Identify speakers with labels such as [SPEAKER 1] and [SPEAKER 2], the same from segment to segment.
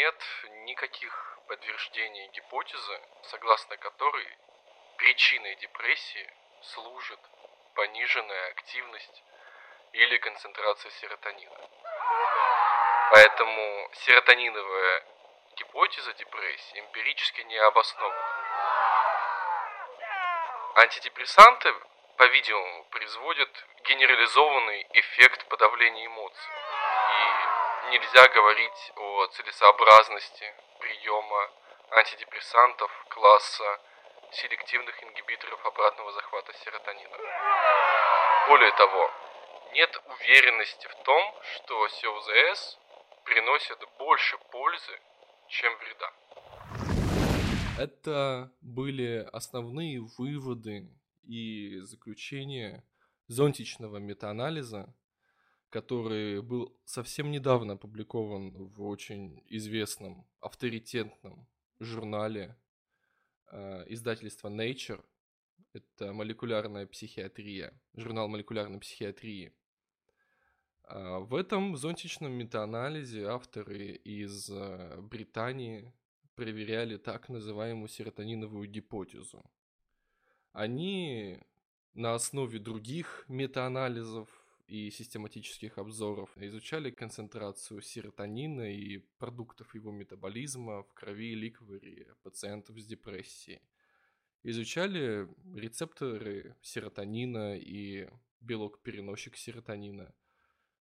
[SPEAKER 1] нет никаких подтверждений гипотезы, согласно которой причиной депрессии служит пониженная активность или концентрация серотонина. Поэтому серотониновая гипотеза депрессии эмпирически не обоснована. Антидепрессанты, по-видимому, производят генерализованный эффект подавления эмоций. И нельзя говорить о целесообразности приема антидепрессантов класса селективных ингибиторов обратного захвата серотонина. Более того, нет уверенности в том, что СОЗС приносит больше пользы, чем вреда.
[SPEAKER 2] Это были основные выводы и заключения зонтичного метаанализа, который был совсем недавно опубликован в очень известном, авторитетном журнале э, издательства Nature. Это молекулярная психиатрия, журнал молекулярной психиатрии. А, в этом зонтичном метаанализе авторы из э, Британии проверяли так называемую серотониновую гипотезу. Они на основе других метаанализов и систематических обзоров изучали концентрацию серотонина и продуктов его метаболизма в крови и ликворе пациентов с депрессией. Изучали рецепторы серотонина и белок-переносчик серотонина.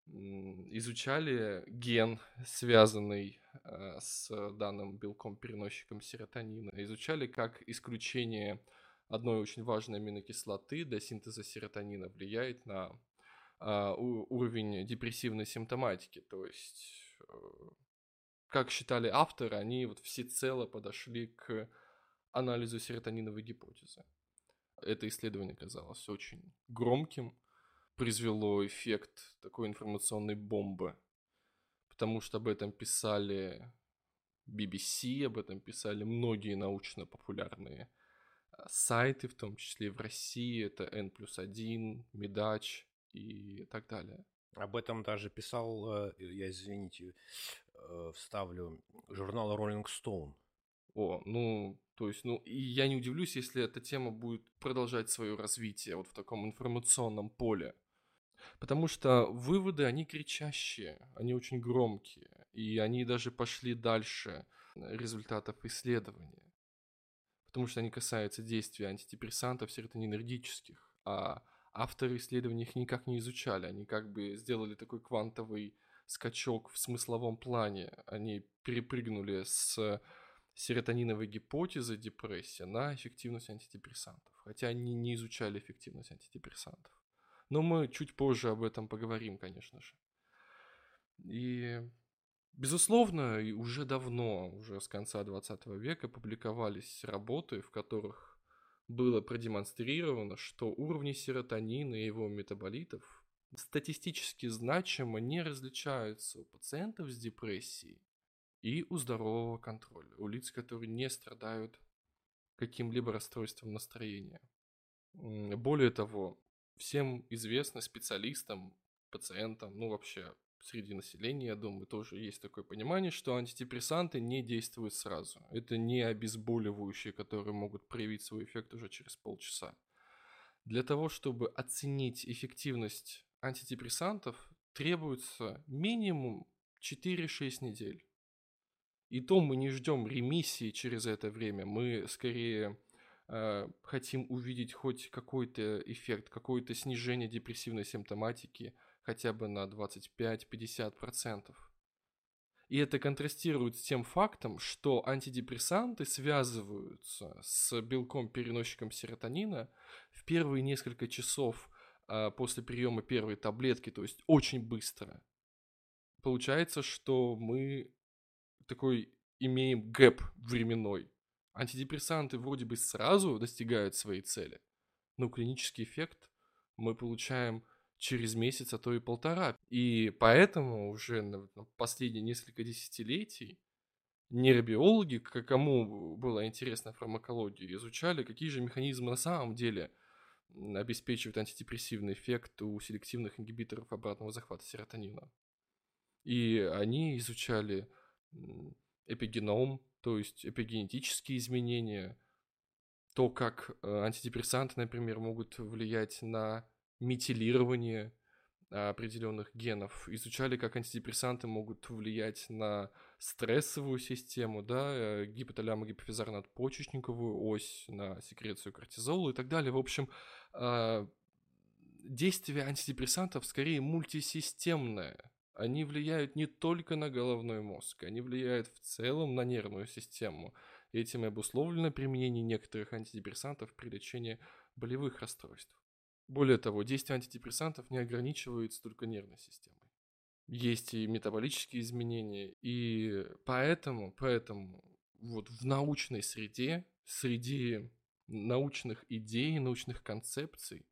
[SPEAKER 2] Изучали ген, связанный э, с данным белком-переносчиком серотонина. Изучали, как исключение одной очень важной аминокислоты для синтеза серотонина влияет на а, уровень депрессивной симптоматики. То есть, э, как считали авторы, они вот всецело подошли к анализу серотониновой гипотезы. Это исследование казалось очень громким, произвело эффект такой информационной бомбы, потому что об этом писали BBC, об этом писали многие научно-популярные а, сайты, в том числе и в России, это N плюс 1, Медач, и так далее.
[SPEAKER 3] Об этом даже писал, э, я извините, э, вставлю, журнал Rolling Stone.
[SPEAKER 2] О, ну, то есть, ну, и я не удивлюсь, если эта тема будет продолжать свое развитие вот в таком информационном поле. Потому что выводы, они кричащие, они очень громкие, и они даже пошли дальше результатов исследования. Потому что они касаются действия антидепрессантов серотонинергических, а авторы исследований их никак не изучали. Они как бы сделали такой квантовый скачок в смысловом плане. Они перепрыгнули с серотониновой гипотезы депрессии на эффективность антидепрессантов. Хотя они не изучали эффективность антидепрессантов. Но мы чуть позже об этом поговорим, конечно же. И, безусловно, уже давно, уже с конца 20 века публиковались работы, в которых было продемонстрировано, что уровни серотонина и его метаболитов статистически значимо не различаются у пациентов с депрессией и у здорового контроля, у лиц, которые не страдают каким-либо расстройством настроения. Более того, всем известно специалистам, пациентам, ну вообще среди населения, я думаю, тоже есть такое понимание, что антидепрессанты не действуют сразу. Это не обезболивающие, которые могут проявить свой эффект уже через полчаса. Для того, чтобы оценить эффективность антидепрессантов, требуется минимум 4-6 недель. И то мы не ждем ремиссии через это время, мы скорее э, хотим увидеть хоть какой-то эффект, какое-то снижение депрессивной симптоматики – хотя бы на 25-50%. И это контрастирует с тем фактом, что антидепрессанты связываются с белком-переносчиком серотонина в первые несколько часов э, после приема первой таблетки, то есть очень быстро. Получается, что мы такой имеем гэп временной. Антидепрессанты вроде бы сразу достигают своей цели, но клинический эффект мы получаем через месяц, а то и полтора. И поэтому уже на последние несколько десятилетий нейробиологи, кому была интересна фармакология, изучали, какие же механизмы на самом деле обеспечивают антидепрессивный эффект у селективных ингибиторов обратного захвата серотонина. И они изучали эпигеном, то есть эпигенетические изменения, то, как э, антидепрессанты, например, могут влиять на метилирование определенных генов, изучали, как антидепрессанты могут влиять на стрессовую систему, да, э, гипоталямо-гипофизарно-надпочечниковую ось, на секрецию кортизола и так далее. В общем, а, действие антидепрессантов скорее мультисистемное. Они влияют не только на головной мозг, они влияют в целом на нервную систему. Этим и обусловлено применение некоторых антидепрессантов при лечении болевых расстройств. Более того, действие антидепрессантов не ограничивается только нервной системой. Есть и метаболические изменения, и поэтому, поэтому вот в научной среде, среди научных идей, научных концепций,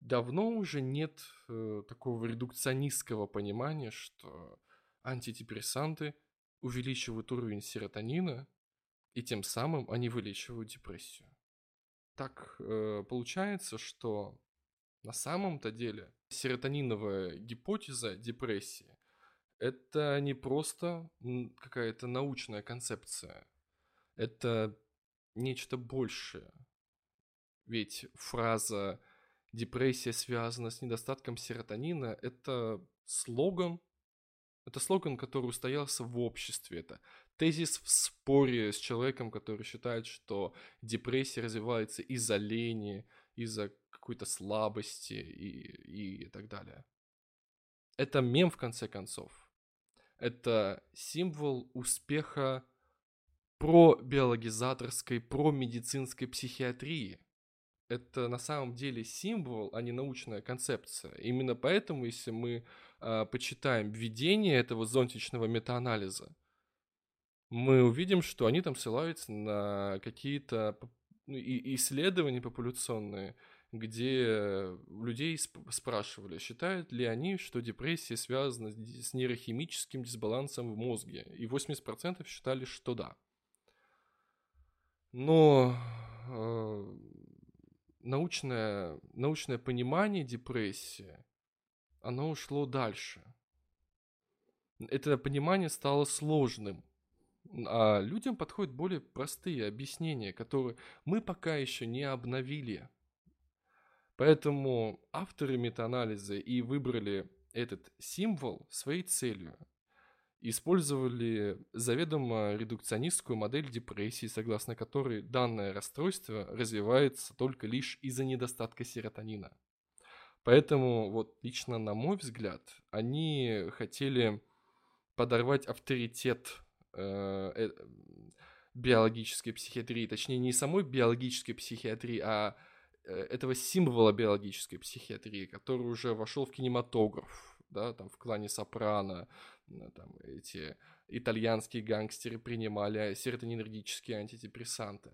[SPEAKER 2] давно уже нет э, такого редукционистского понимания, что антидепрессанты увеличивают уровень серотонина, и тем самым они вылечивают депрессию так э, получается, что на самом-то деле серотониновая гипотеза депрессии это не просто какая-то научная концепция, это нечто большее. Ведь фраза «депрессия связана с недостатком серотонина» — это слоган, это слоган, который устоялся в обществе, это тезис в споре с человеком, который считает, что депрессия развивается из-за лени, из-за какой-то слабости и, и так далее. Это мем, в конце концов. Это символ успеха про биологизаторской, про медицинской психиатрии. Это на самом деле символ, а не научная концепция. Именно поэтому, если мы э, почитаем введение этого зонтичного метаанализа, мы увидим, что они там ссылаются на какие-то ну, исследования популяционные, где людей сп- спрашивали, считают ли они, что депрессия связана с нейрохимическим дисбалансом в мозге. И 80% считали, что да. Но э, научное, научное понимание депрессии, оно ушло дальше. Это понимание стало сложным а людям подходят более простые объяснения, которые мы пока еще не обновили. Поэтому авторы метаанализа и выбрали этот символ своей целью. Использовали заведомо редукционистскую модель депрессии, согласно которой данное расстройство развивается только лишь из-за недостатка серотонина. Поэтому, вот лично на мой взгляд, они хотели подорвать авторитет Э, э, биологической психиатрии, точнее не самой биологической психиатрии, а э, этого символа биологической психиатрии, который уже вошел в кинематограф, да, там в клане Сопрано, там эти итальянские гангстеры принимали серотонинергические антидепрессанты.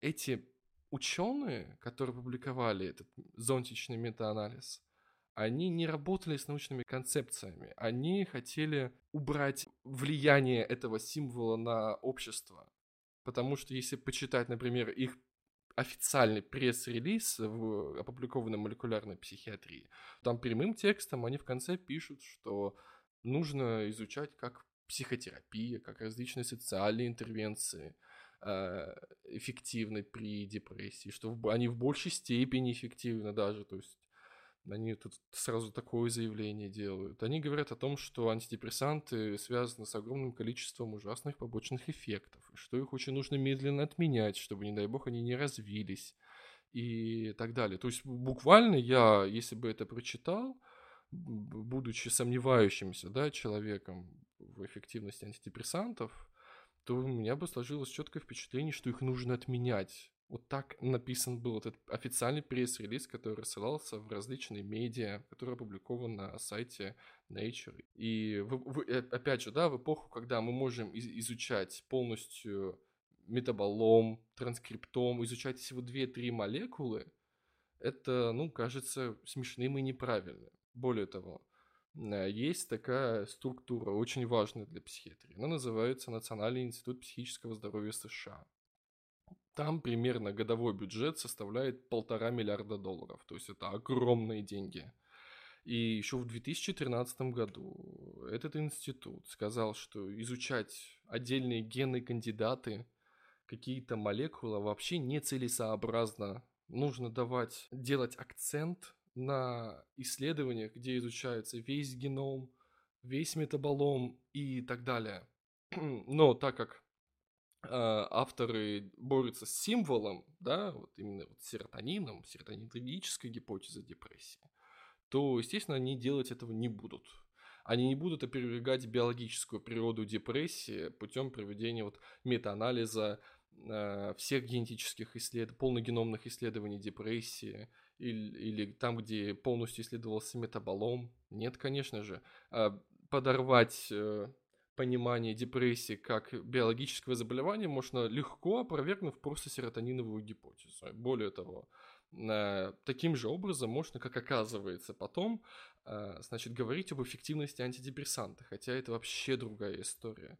[SPEAKER 2] Эти ученые, которые публиковали этот зонтичный метаанализ, они не работали с научными концепциями. Они хотели убрать влияние этого символа на общество. Потому что если почитать, например, их официальный пресс-релиз, в, опубликованный в молекулярной психиатрии, там прямым текстом они в конце пишут, что нужно изучать как психотерапия, как различные социальные интервенции э, эффективны при депрессии, что они в большей степени эффективны даже, то есть они тут сразу такое заявление делают. Они говорят о том, что антидепрессанты связаны с огромным количеством ужасных побочных эффектов, что их очень нужно медленно отменять, чтобы, не дай бог, они не развились и так далее. То есть буквально я, если бы это прочитал, будучи сомневающимся да, человеком в эффективности антидепрессантов, то у меня бы сложилось четкое впечатление, что их нужно отменять. Вот так написан был этот официальный пресс-релиз, который рассылался в различные медиа, который опубликован на сайте Nature. И в, в, э, опять же, да, в эпоху, когда мы можем из, изучать полностью метаболом, транскриптом, изучать всего 2-3 молекулы, это, ну, кажется смешным и неправильным. Более того, э, есть такая структура, очень важная для психиатрии. Она называется Национальный институт психического здоровья США. Там примерно годовой бюджет составляет полтора миллиарда долларов. То есть это огромные деньги. И еще в 2013 году этот институт сказал, что изучать отдельные генные кандидаты, какие-то молекулы вообще нецелесообразно. Нужно давать, делать акцент на исследованиях, где изучается весь геном, весь метаболом и так далее. Но так как авторы борются с символом, да, вот именно вот серотонином, серотонинергической гипотезой депрессии, то, естественно, они делать этого не будут. Они не будут опровергать биологическую природу депрессии путем проведения вот метаанализа э, всех генетических исследований, полногеномных исследований депрессии или, или там, где полностью исследовался метаболом. Нет, конечно же. А подорвать э, понимание депрессии как биологического заболевания можно легко опровергнув просто серотониновую гипотезу. Более того, Э, таким же образом можно, как оказывается потом, э, значит, говорить об эффективности антидепрессанта, хотя это вообще другая история.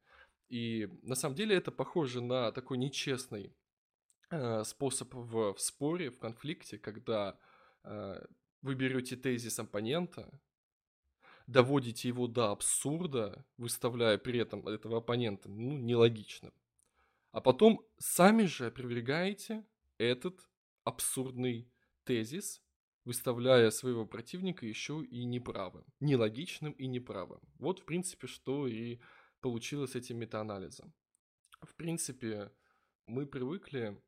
[SPEAKER 2] И на самом деле это похоже на такой нечестный э, способ в, в споре, в конфликте, когда вы берете тезис оппонента, доводите его до абсурда, выставляя при этом этого оппонента ну, нелогичным, а потом сами же опровергаете этот абсурдный тезис, выставляя своего противника еще и неправым, нелогичным и неправым. Вот, в принципе, что и получилось с этим метаанализом. В принципе, мы привыкли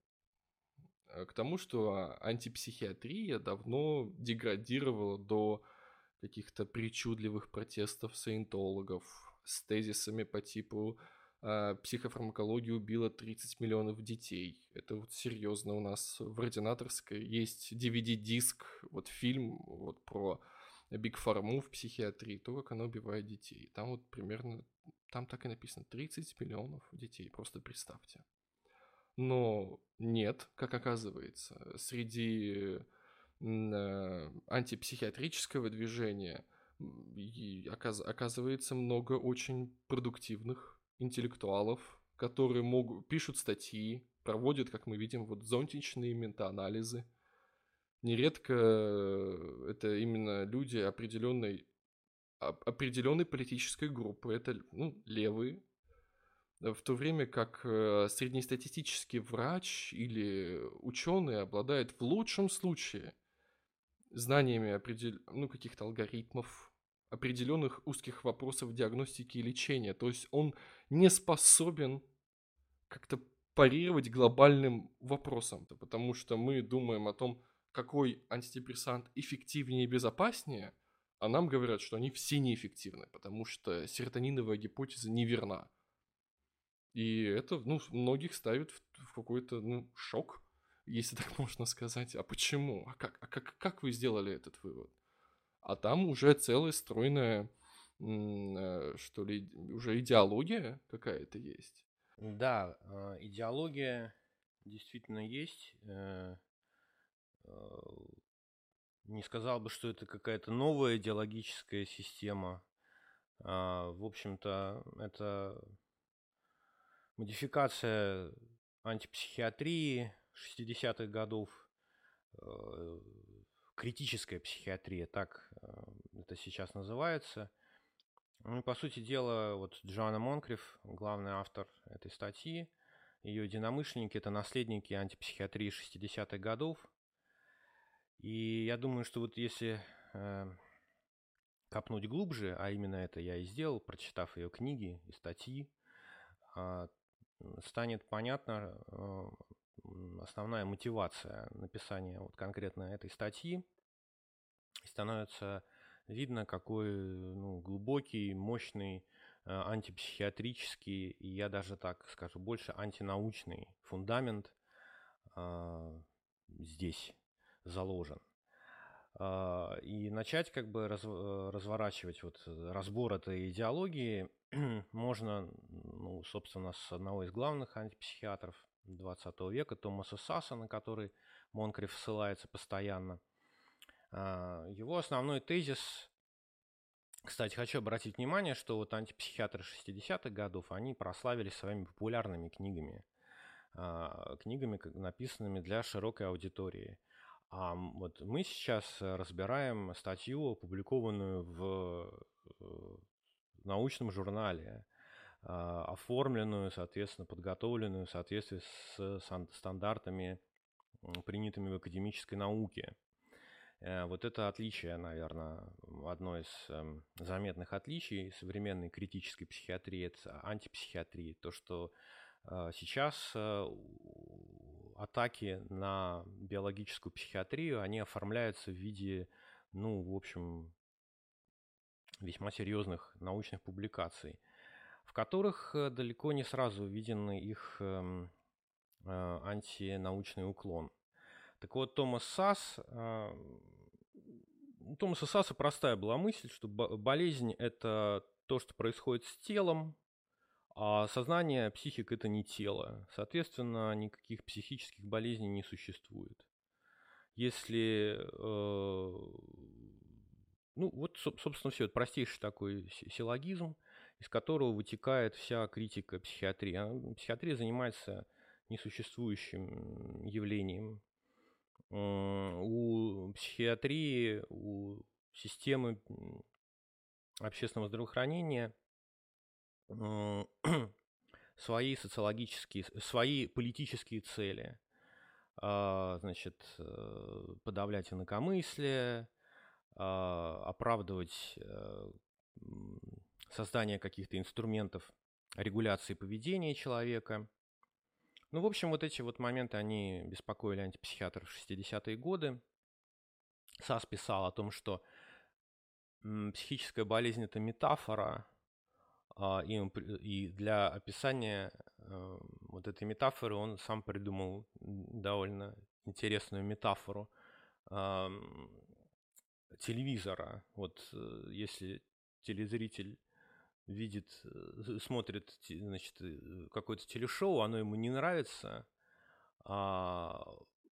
[SPEAKER 2] э, к тому, что антипсихиатрия давно деградировала до каких-то причудливых протестов саентологов с тезисами по типу а, психофармакология убила 30 миллионов детей. Это вот серьезно у нас в ординаторской есть DVD-диск, вот фильм вот про Биг Фарму в психиатрии, то, как она убивает детей. Там вот примерно, там так и написано, 30 миллионов детей, просто представьте. Но нет, как оказывается, среди э, антипсихиатрического движения оказывается много очень продуктивных интеллектуалов, которые могут, пишут статьи, проводят, как мы видим, вот зонтичные метаанализы. Нередко э, это именно люди определенной, определенной политической группы, это ну, левые, в то время как э, среднестатистический врач или ученый обладает в лучшем случае знаниями определ... ну, каких-то алгоритмов, определенных узких вопросов диагностики и лечения. То есть он не способен как-то парировать глобальным вопросам, потому что мы думаем о том, какой антидепрессант эффективнее и безопаснее, а нам говорят, что они все неэффективны, потому что серотониновая гипотеза неверна. И это, ну, многих ставит в, в какой-то, ну, шок, если так можно сказать. А почему? А как, а как, как вы сделали этот вывод? а там уже целая стройная, э, что ли, уже идеология какая-то есть.
[SPEAKER 3] Да, а, идеология действительно есть. Э, э, не сказал бы, что это какая-то новая идеологическая система. А, в общем-то, это модификация антипсихиатрии 60-х годов, критическая психиатрия, так э, это сейчас называется. Ну, по сути дела, вот Джоанна Монкриф, главный автор этой статьи, ее единомышленники – это наследники антипсихиатрии 60-х годов. И я думаю, что вот если э, копнуть глубже, а именно это я и сделал, прочитав ее книги и статьи, э, станет понятно, э, основная мотивация написания вот конкретно этой статьи. Становится видно, какой ну, глубокий, мощный э, антипсихиатрический, и я даже так скажу, больше антинаучный фундамент э, здесь заложен. Э, и начать как бы раз, э, разворачивать вот разбор этой идеологии можно, ну, собственно, с одного из главных антипсихиатров 20 века, Томаса Сасса, на который Монкриф ссылается постоянно. А, его основной тезис, кстати, хочу обратить внимание, что вот антипсихиатры 60-х годов, они прославились своими популярными книгами, а, книгами, написанными для широкой аудитории. А вот мы сейчас разбираем статью, опубликованную в э, научном журнале, оформленную, соответственно, подготовленную в соответствии с стандартами, принятыми в академической науке. Э, вот это отличие, наверное, одно из эм, заметных отличий современной критической психиатрии, это антипсихиатрии. То, что э, сейчас э, атаки на биологическую психиатрию, они оформляются в виде, ну, в общем, весьма серьезных научных публикаций, в которых далеко не сразу виден их эм, антинаучный уклон. Так вот, Томас Сас, а, у Томаса Саса простая была мысль, что болезнь – это то, что происходит с телом, а сознание, психика – это не тело. Соответственно, никаких психических болезней не существует. Если, э, ну вот, собственно, все, это простейший такой силлогизм, из которого вытекает вся критика психиатрии. А, психиатрия занимается несуществующим явлением, у психиатрии, у системы общественного здравоохранения свои социологические, свои политические цели. А, значит, э, подавлять инакомыслие, а, оправдывать э, создание каких-то инструментов регуляции поведения человека – ну, в общем, вот эти вот моменты, они беспокоили антипсихиатров в 60-е годы. САС писал о том, что психическая болезнь – это метафора, а, и, для описания э, вот этой метафоры он сам придумал довольно интересную метафору телевизора. Вот э, если телезритель видит, э, смотрит, значит, э, какое-то телешоу, оно ему не нравится, а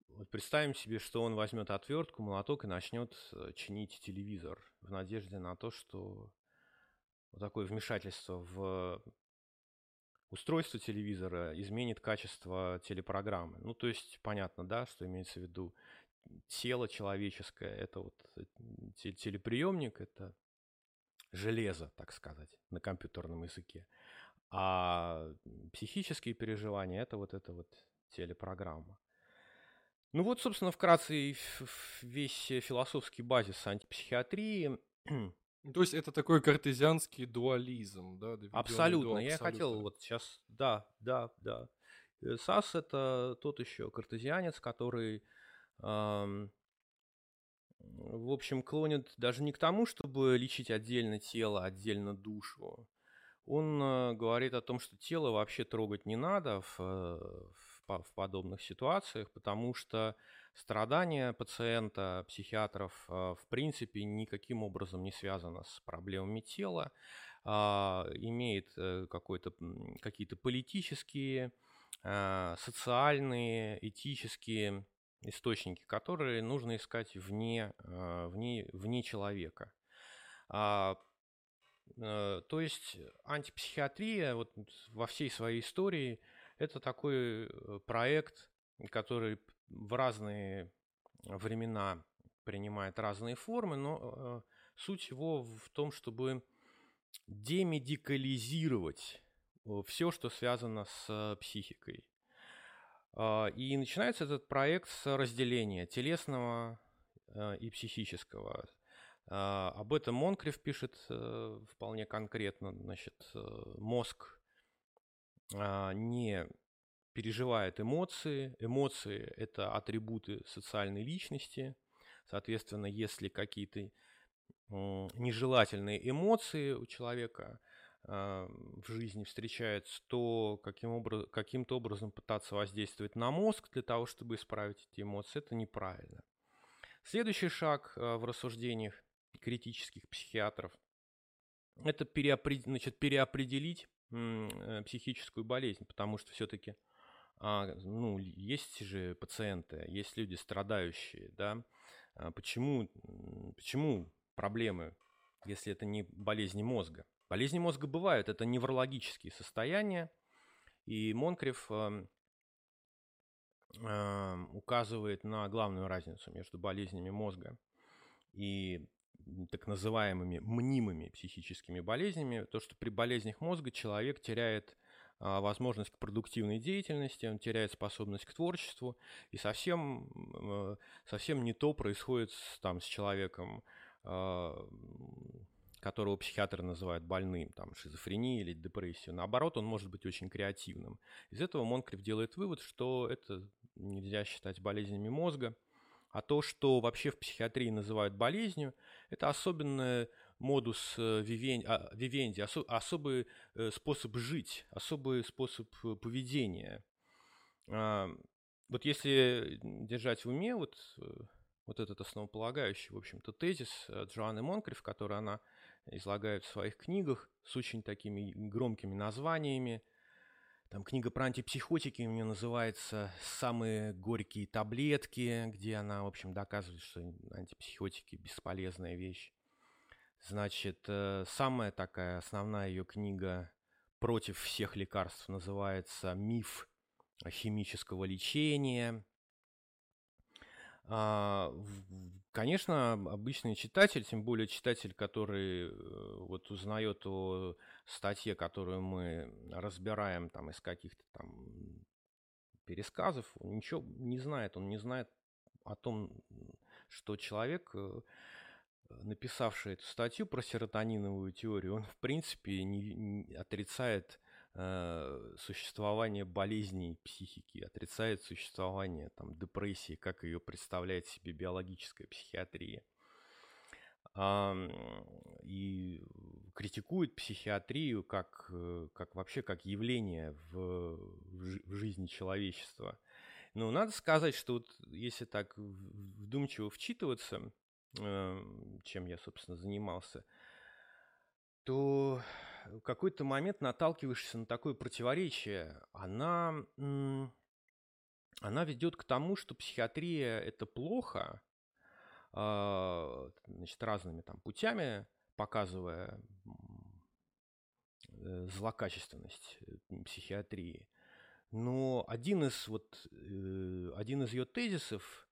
[SPEAKER 3] вот представим себе, что он возьмет отвертку, молоток и начнет э, чинить телевизор в надежде на то, что вот такое вмешательство в устройство телевизора изменит качество телепрограммы. Ну, то есть понятно, да, что имеется в виду тело человеческое, это вот телеприемник, это железо, так сказать, на компьютерном языке. А психические переживания – это вот эта вот телепрограмма. Ну вот, собственно, вкратце весь философский базис антипсихиатрии.
[SPEAKER 2] То есть это такой картезианский дуализм, да?
[SPEAKER 3] Абсолютно. До Я хотел вот сейчас, да, да, да. Э, САС это тот еще картезианец, который эм, в общем, клонит даже не к тому, чтобы лечить отдельно тело, отдельно душу. Он э, говорит о том, что тело вообще трогать не надо в, э, в, в подобных ситуациях, потому что страдания пациента, психиатров, э, в принципе, никаким образом не связано с проблемами тела, а, имеет какие-то политические, социальные, этические источники, которые нужно искать вне, а, вне, вне человека. А, э, то есть антипсихиатрия вот во всей своей истории это такой э, проект, который в разные времена принимает разные формы, но э, суть его в том, чтобы демедикализировать все, что связано с психикой. А, и начинается этот проект с разделения телесного э, и психического. А, об этом Монкрев пишет э, вполне конкретно. Значит, э, мозг а, не переживает эмоции. Эмоции – это атрибуты социальной личности. Соответственно, если какие-то нежелательные эмоции у человека – а, в жизни встречается, то каким образ, каким-то образом пытаться воздействовать на мозг для того, чтобы исправить эти эмоции, это неправильно. Следующий шаг а, в рассуждениях критических психиатров – это переопред... значит, переопределить э, психическую болезнь, потому что все-таки а, ну, есть же пациенты, есть люди страдающие, да, почему, почему проблемы, если это не болезни мозга? Болезни мозга бывают, это неврологические состояния, и Монкрев эм, э, указывает на главную разницу между болезнями мозга и так называемыми мнимыми психическими болезнями, то, что при болезнях мозга человек теряет а, возможность к продуктивной деятельности, он теряет способность к творчеству, и совсем, э, совсем не то происходит с, там, с человеком, а, которого психиатры называют больным, там, шизофренией или депрессию. Наоборот, он может быть очень креативным. Из этого Монкриф делает вывод, что это нельзя считать болезнями мозга, а то, что вообще в психиатрии называют болезнью, это особенный модус э, вивенди, особый э, способ жить, особый способ э, поведения. А, вот если держать в уме вот, вот этот основополагающий, в общем-то, тезис Джоанны Монкриф, который она излагает в своих книгах с очень такими громкими названиями, там книга про антипсихотики у нее называется «Самые горькие таблетки», где она, в общем, доказывает, что антипсихотики – бесполезная вещь. Значит, э, самая такая основная ее книга против всех лекарств называется «Миф химического лечения». Конечно, обычный читатель, тем более читатель, который э, вот узнает о статье, которую мы разбираем там из каких-то там пересказов, он ничего не знает, он не знает о том, что человек, э, написавший эту статью про серотониновую теорию, он в принципе не, не отрицает существование болезней психики, отрицает существование там, депрессии, как ее представляет себе биологическая психиатрия. И критикует психиатрию как, э, как вообще как явление в, в жизни человечества. Но надо сказать, что вот если так вдумчиво вчитываться, э, чем я, собственно, занимался, то в какой-то момент наталкиваешься на такое противоречие. Она, она ведет к тому, что психиатрия – это плохо, а, значит, разными там путями, показывая э, злокачественность э, психиатрии. Но один из, вот, э, один из ее тезисов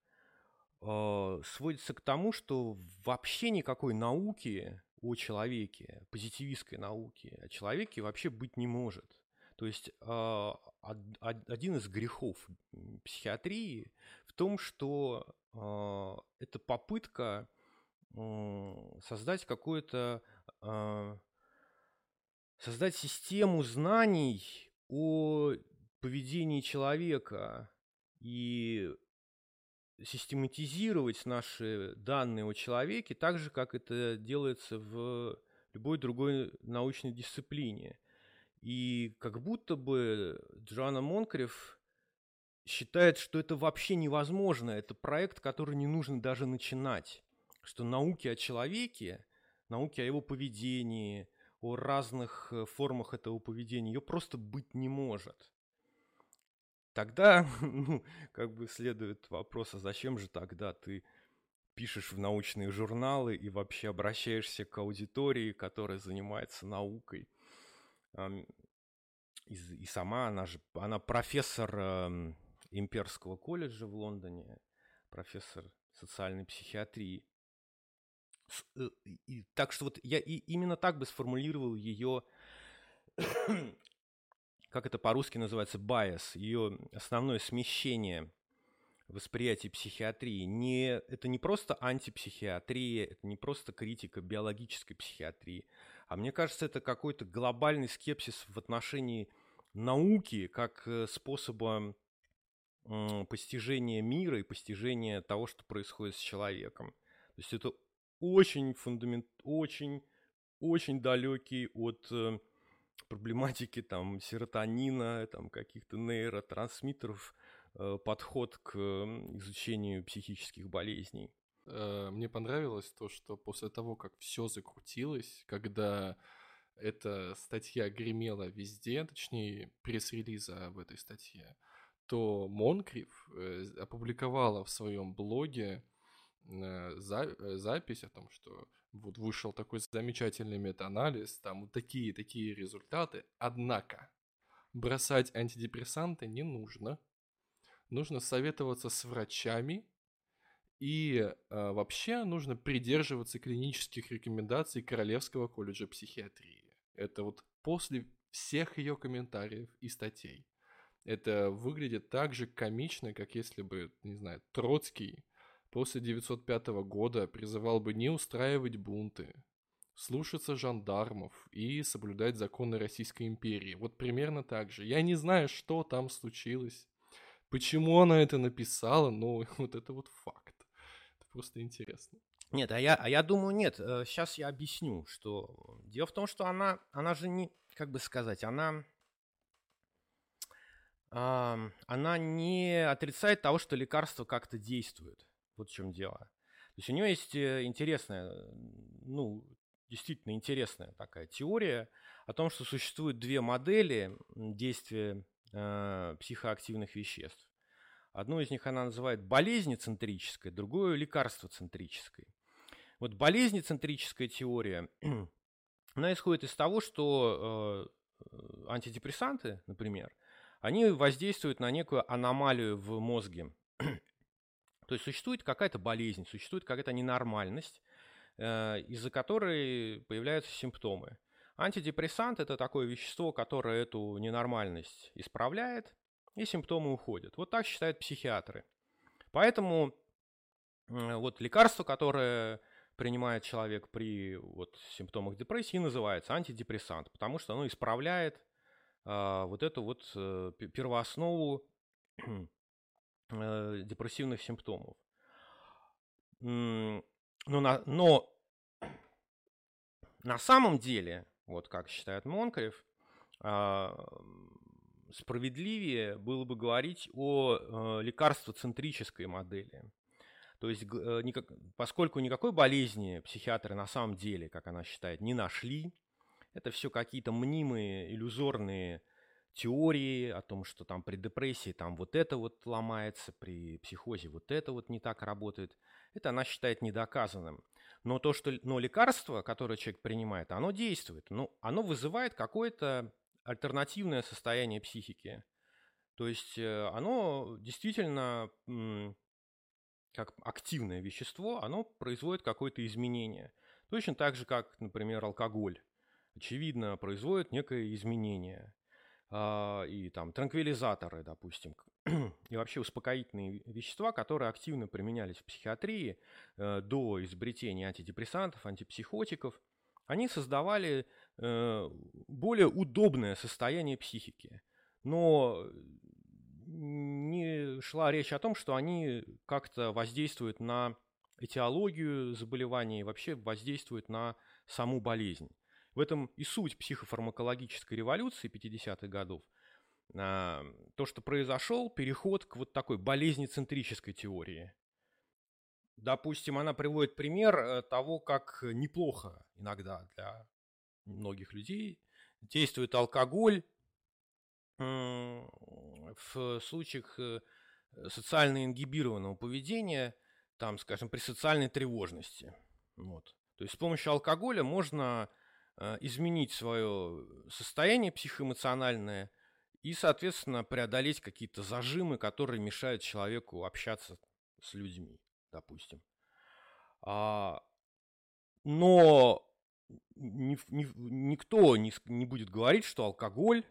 [SPEAKER 3] а, сводится к тому, что вообще никакой науки о человеке, позитивистской науке, о человеке вообще быть не может. То есть э, один из грехов психиатрии в том, что э, это попытка создать какое-то э, создать систему знаний о поведении человека и систематизировать наши данные о человеке так же, как это делается в любой другой научной дисциплине. И как будто бы Джоанна Монкрев считает, что это вообще невозможно. Это проект, который не нужно даже начинать. Что науки о человеке, науки о его поведении, о разных э, формах этого поведения, ее просто быть не может. Тогда, ну, как бы следует вопрос, а зачем же тогда ты пишешь в научные журналы и вообще обращаешься к аудитории, которая занимается наукой. И, и сама она же, она профессор Имперского колледжа в Лондоне, профессор социальной психиатрии. Э, и, так что вот я и именно так бы сформулировал ее как это по-русски называется, bias, ее основное смещение восприятия психиатрии. Не, это не просто антипсихиатрия, это не просто критика биологической психиатрии, а мне кажется, это какой-то глобальный скепсис в отношении науки как э, способа постижения мира и постижения того, что происходит с человеком. То есть это очень фундамент, очень, очень далекий от э, проблематики там серотонина, там каких-то нейротрансмиттеров э, подход к изучению психических болезней.
[SPEAKER 2] Э, мне понравилось то, что после того, как все закрутилось, когда эта статья гремела везде, точнее, пресс-релиза об этой статье, то Монкрив э, опубликовала в своем блоге за, запись о том, что вот вышел такой замечательный метаанализ, там вот такие-такие результаты. Однако бросать антидепрессанты не нужно. нужно советоваться с врачами, и э, вообще нужно придерживаться клинических рекомендаций Королевского колледжа психиатрии. Это вот после всех ее комментариев и статей. Это выглядит так же комично, как если бы, не знаю, Троцкий после 905 года призывал бы не устраивать бунты, слушаться жандармов и соблюдать законы Российской империи. Вот примерно так же. Я не знаю, что там случилось, почему она это написала, но вот это вот факт. Это просто интересно.
[SPEAKER 3] Нет, а я, а я думаю, нет. Сейчас э, я объясню, что дело в том, что она, она же не, как бы сказать, она, э, она не отрицает того, что лекарство как-то действует. Вот в чем дело. То есть у нее есть э, интересная, ну, действительно интересная такая теория о том, что существуют две модели действия э, психоактивных веществ. Одну из них она называет болезнецентрической, другую лекарствоцентрической. Вот болезнецентрическая теория, она исходит из того, что э, антидепрессанты, например, они воздействуют на некую аномалию в мозге. То есть существует какая-то болезнь, существует какая-то ненормальность, Э, из-за которой появляются симптомы. Антидепрессант – это такое вещество, которое эту ненормальность исправляет, и симптомы уходят. Вот так считают психиатры. Поэтому вот лекарство, которое принимает человек при вот, симптомах депрессии, называется антидепрессант, потому что оно исправляет э, вот эту вот э, первооснову э, депрессивных симптомов. Но на, но на самом деле, вот как считает Монкрев, а, справедливее было бы говорить о э, лекарствоцентрической модели. То есть, э, поскольку никакой болезни психиатры на самом деле, как она считает, не нашли, это все какие-то мнимые, иллюзорные теории о том, что там при депрессии там вот это вот ломается, при психозе вот это вот не так работает – это она считает недоказанным. Но то, что но лекарство, которое человек принимает, оно действует. Ну, оно вызывает какое-то альтернативное состояние психики. То есть э, оно действительно, как активное вещество, оно производит какое-то изменение. Точно так же, как, например, алкоголь. Очевидно, производит некое изменение. А, и там транквилизаторы, допустим, и вообще успокоительные вещества, которые активно применялись в психиатрии э, до изобретения антидепрессантов, антипсихотиков, они создавали э, более удобное состояние психики. Но не шла речь о том, что они как-то воздействуют на этиологию заболевания и вообще воздействуют на саму болезнь. В этом и суть психофармакологической революции 50-х годов. А, то, что произошел переход к вот такой болезнецентрической теории. Допустим, она приводит пример э, того, как неплохо иногда для многих людей действует алкоголь в случаях э, социально ингибированного поведения, там, скажем, при социальной тревожности. Вот. То есть с помощью алкоголя можно изменить свое состояние психоэмоциональное и, соответственно, преодолеть какие-то зажимы, которые мешают человеку общаться с людьми, допустим. А, но ни, ни, никто не, не будет говорить, что алкоголь,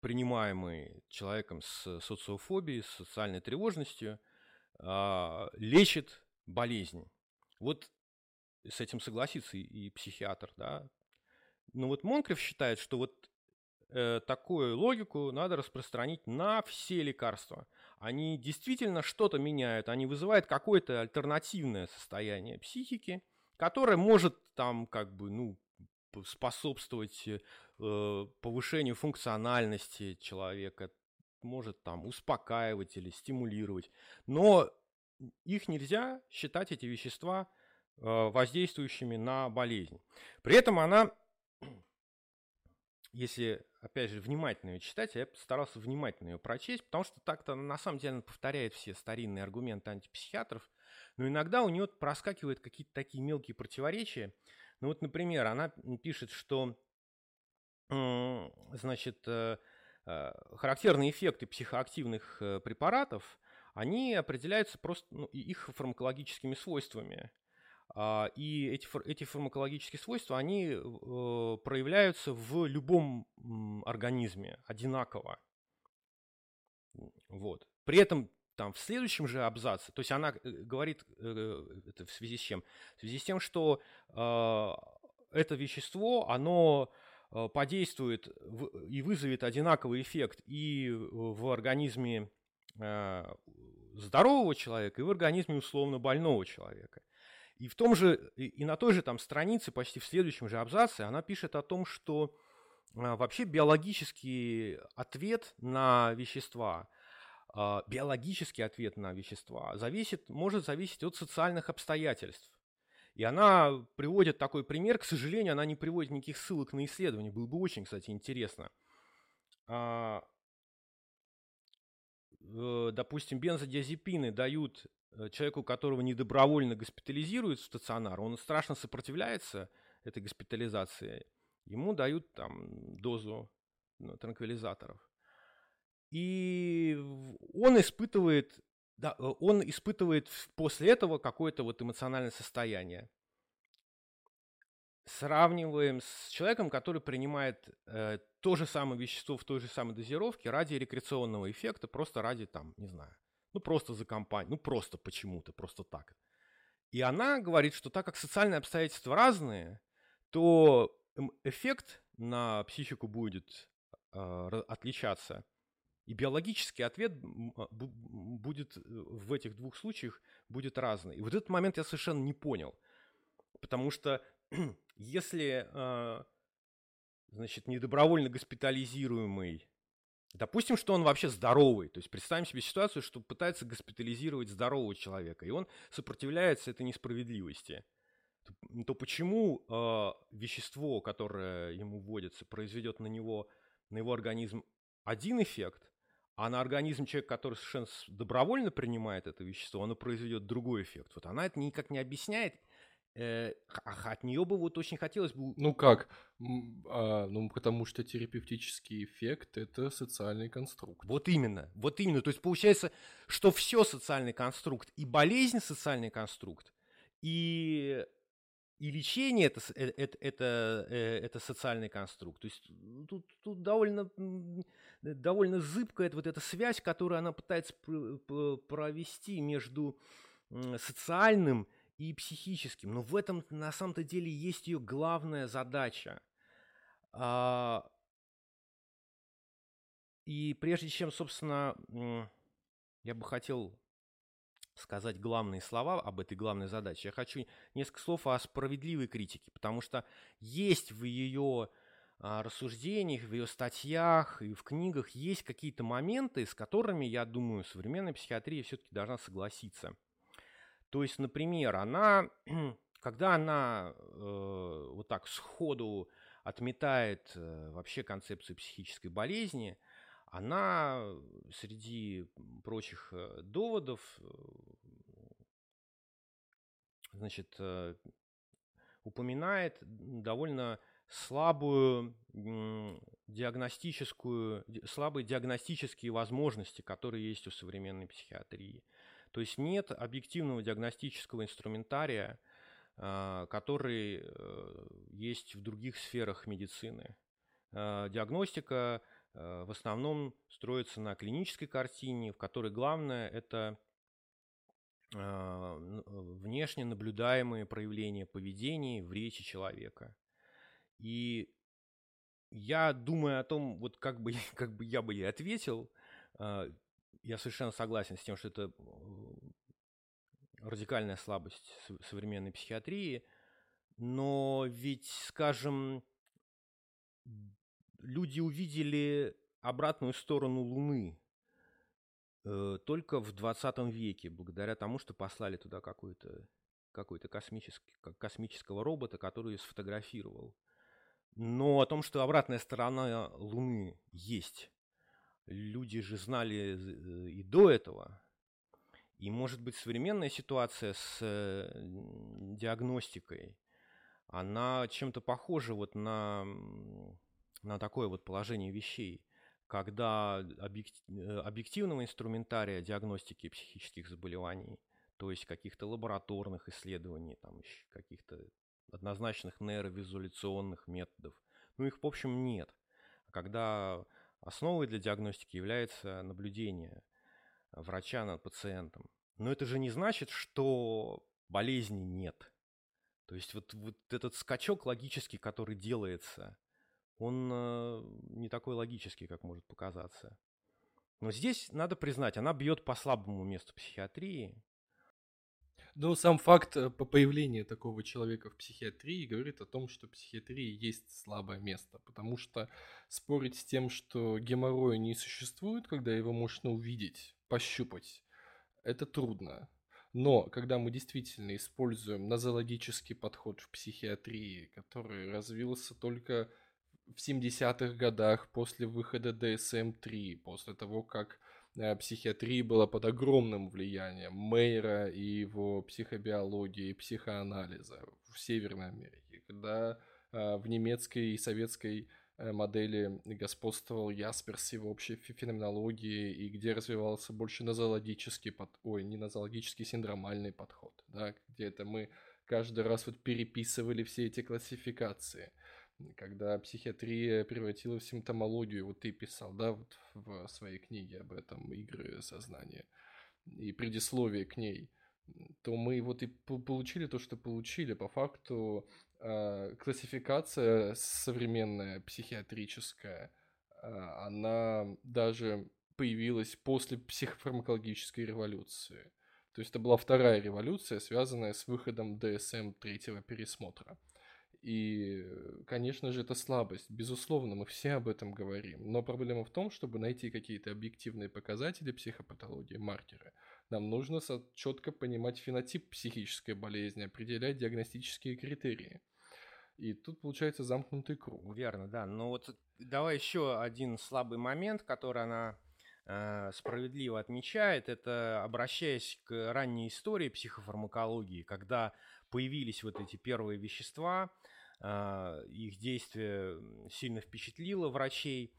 [SPEAKER 3] принимаемый человеком с социофобией, с социальной тревожностью, а, лечит болезнь. Вот с этим согласится и, и психиатр, да, но вот Монкрев считает, что вот э, такую логику надо распространить на все лекарства. Они действительно что-то меняют, они вызывают какое-то альтернативное состояние психики, которое может там как бы, ну, способствовать э, повышению функциональности человека, может там успокаивать или стимулировать. Но их нельзя считать, эти вещества, э, воздействующими на болезнь. При этом она если, опять же, внимательно ее читать, я постарался внимательно ее прочесть, потому что так-то на самом деле повторяет все старинные аргументы антипсихиатров, но иногда у нее проскакивают какие-то такие мелкие противоречия. Ну вот, например, она пишет, что, значит, э, характерные эффекты психоактивных препаратов, они определяются просто ну, их фармакологическими свойствами. А, и эти, эти фармакологические свойства, они э, проявляются в любом организме одинаково. Вот. При этом там в следующем же абзаце, то есть она э, говорит э, это в связи с чем? В связи с тем, что это вещество, оно подействует и вызовет одинаковый эффект и в организме здорового человека, и в организме условно больного человека. И в том же, и на той же там странице, почти в следующем же абзаце, она пишет о том, что а, вообще биологический ответ на вещества, а, биологический ответ на вещества зависит, может зависеть от социальных обстоятельств. И она приводит такой пример, к сожалению, она не приводит никаких ссылок на исследования, было бы очень, кстати, интересно. А, э, допустим, бензодиазепины дают человеку, которого недобровольно госпитализируют в стационар, он страшно сопротивляется этой госпитализации, ему дают там дозу ну, транквилизаторов. И он испытывает, да, э, он испытывает после этого какое-то вот эмоциональное состояние. Сравниваем с человеком, который принимает э, то же самое вещество в той же самой дозировке ради рекреационного эффекта, просто ради там, не знаю, ну, просто за компанию, ну, просто почему-то, просто так. И она говорит, что так как социальные обстоятельства разные, то эффект на психику будет э, отличаться. И биологический ответ а, будет э, в этих двух случаях будет разный. И вот этот момент я совершенно не понял. Потому что если, э, значит, недобровольно госпитализируемый Допустим, что он вообще здоровый. То есть представим себе ситуацию, что пытается госпитализировать здорового человека, и он сопротивляется этой несправедливости. То, то почему э, вещество, которое ему вводится, произведет на него, на его организм один эффект, а на организм человека, который совершенно добровольно принимает это вещество, оно произведет другой эффект. Вот она это никак не объясняет, Э, от нее бы вот очень хотелось бы...
[SPEAKER 2] Ну как? А, ну, потому что терапевтический эффект – это социальный конструкт.
[SPEAKER 3] Вот именно, вот именно. То есть получается, что все социальный конструкт, и болезнь социальный конструкт, и и лечение это, это, это, э, это социальный конструкт. То есть тут, тут довольно, довольно зыбкая вот эта связь, которую она пытается провести между социальным и психическим. Но в этом на самом-то деле есть ее главная задача. А, и прежде чем, собственно, я бы хотел сказать главные слова об этой главной задаче, я хочу несколько слов о справедливой критике, потому что есть в ее а, рассуждениях, в ее статьях и в книгах есть какие-то моменты, с которыми, я думаю, современная психиатрия все-таки должна согласиться – то есть, например, она, когда она э, вот так сходу отметает э, вообще концепцию психической болезни, она среди прочих э, доводов, э, значит, э, упоминает довольно слабую диагностическую, слабые диагностические возможности, которые есть у современной психиатрии. То есть нет объективного диагностического инструментария, а, который э, есть в других сферах медицины. А, диагностика э, в основном строится на клинической картине, в которой главное это а, внешне наблюдаемые проявления поведения в речи человека. И я думаю о том, вот как бы, как бы я бы ей ответил, я совершенно согласен с тем, что это радикальная слабость современной психиатрии, но ведь, скажем, люди увидели обратную сторону Луны э, только в 20 веке, благодаря тому, что послали туда какой-то какой-то космический, космического робота, который ее сфотографировал. Но о том, что обратная сторона Луны есть, люди же знали э, и до этого. И, может быть, современная ситуация с э, диагностикой, она чем-то похожа вот на, на такое вот положение вещей. когда э, объективного инструментария диагностики психических заболеваний, то есть каких-то лабораторных исследований, там каких-то однозначных нейровизуляционных методов, ну их в общем нет. Когда основой для диагностики является наблюдение врача над пациентом. Но это же не значит, что болезни нет. То есть вот, вот этот скачок логический, который делается, он э, не такой логический, как может показаться. Но здесь, надо признать, она бьет по слабому месту психиатрии.
[SPEAKER 2] Но сам факт э, по появлению такого человека в психиатрии говорит о том, что психиатрии есть слабое место, потому что спорить с тем, что геморроя не существует, когда его можно увидеть, пощупать, это трудно. Но когда мы действительно используем нозологический подход в психиатрии, который развился только в 70-х годах после выхода DSM-3, после того, как э, психиатрия была под огромным влиянием Мейера и его психобиологии психоанализа в Северной Америке, когда э, в немецкой и советской э, модели господствовал Ясперс его общей феноменологии и где развивался больше нозологический под... ой, не нозологический, синдромальный подход, да, где это мы каждый раз вот переписывали все эти классификации – когда психиатрия превратилась в симптомологию, вот ты писал, да, вот в своей книге об этом «Игры сознания» и предисловие к ней, то мы вот и получили то, что получили. По факту э, классификация современная, психиатрическая, э, она даже появилась после психофармакологической революции. То есть это была вторая революция, связанная с выходом DSM третьего пересмотра. И, конечно же, это слабость. Безусловно, мы все об этом говорим. Но проблема в том, чтобы найти какие-то объективные показатели психопатологии, маркеры. Нам нужно четко понимать фенотип психической болезни, определять диагностические критерии. И тут получается замкнутый круг.
[SPEAKER 3] Верно, да. Но вот давай еще один слабый момент, который она э, справедливо отмечает, это обращаясь к ранней истории психофармакологии, когда появились вот эти первые вещества, их действие сильно впечатлило врачей.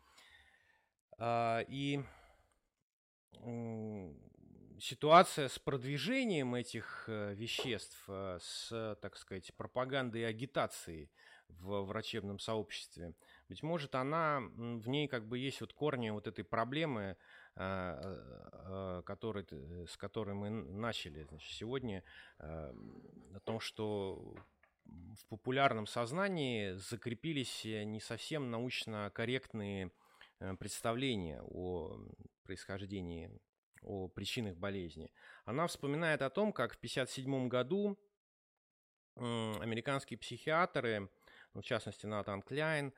[SPEAKER 3] А, и ситуация с продвижением этих э, веществ, э, с, так сказать, пропагандой и агитацией в врачебном сообществе, быть может, она, в ней как бы есть вот корни вот этой проблемы, а, который, с которой мы начали значит, сегодня, о том, что в популярном сознании закрепились э, не совсем научно корректные э, представления о происхождении, о причинах болезни. Она вспоминает о том, как в 1957 году американские психиатры, в частности Натан Кляйн,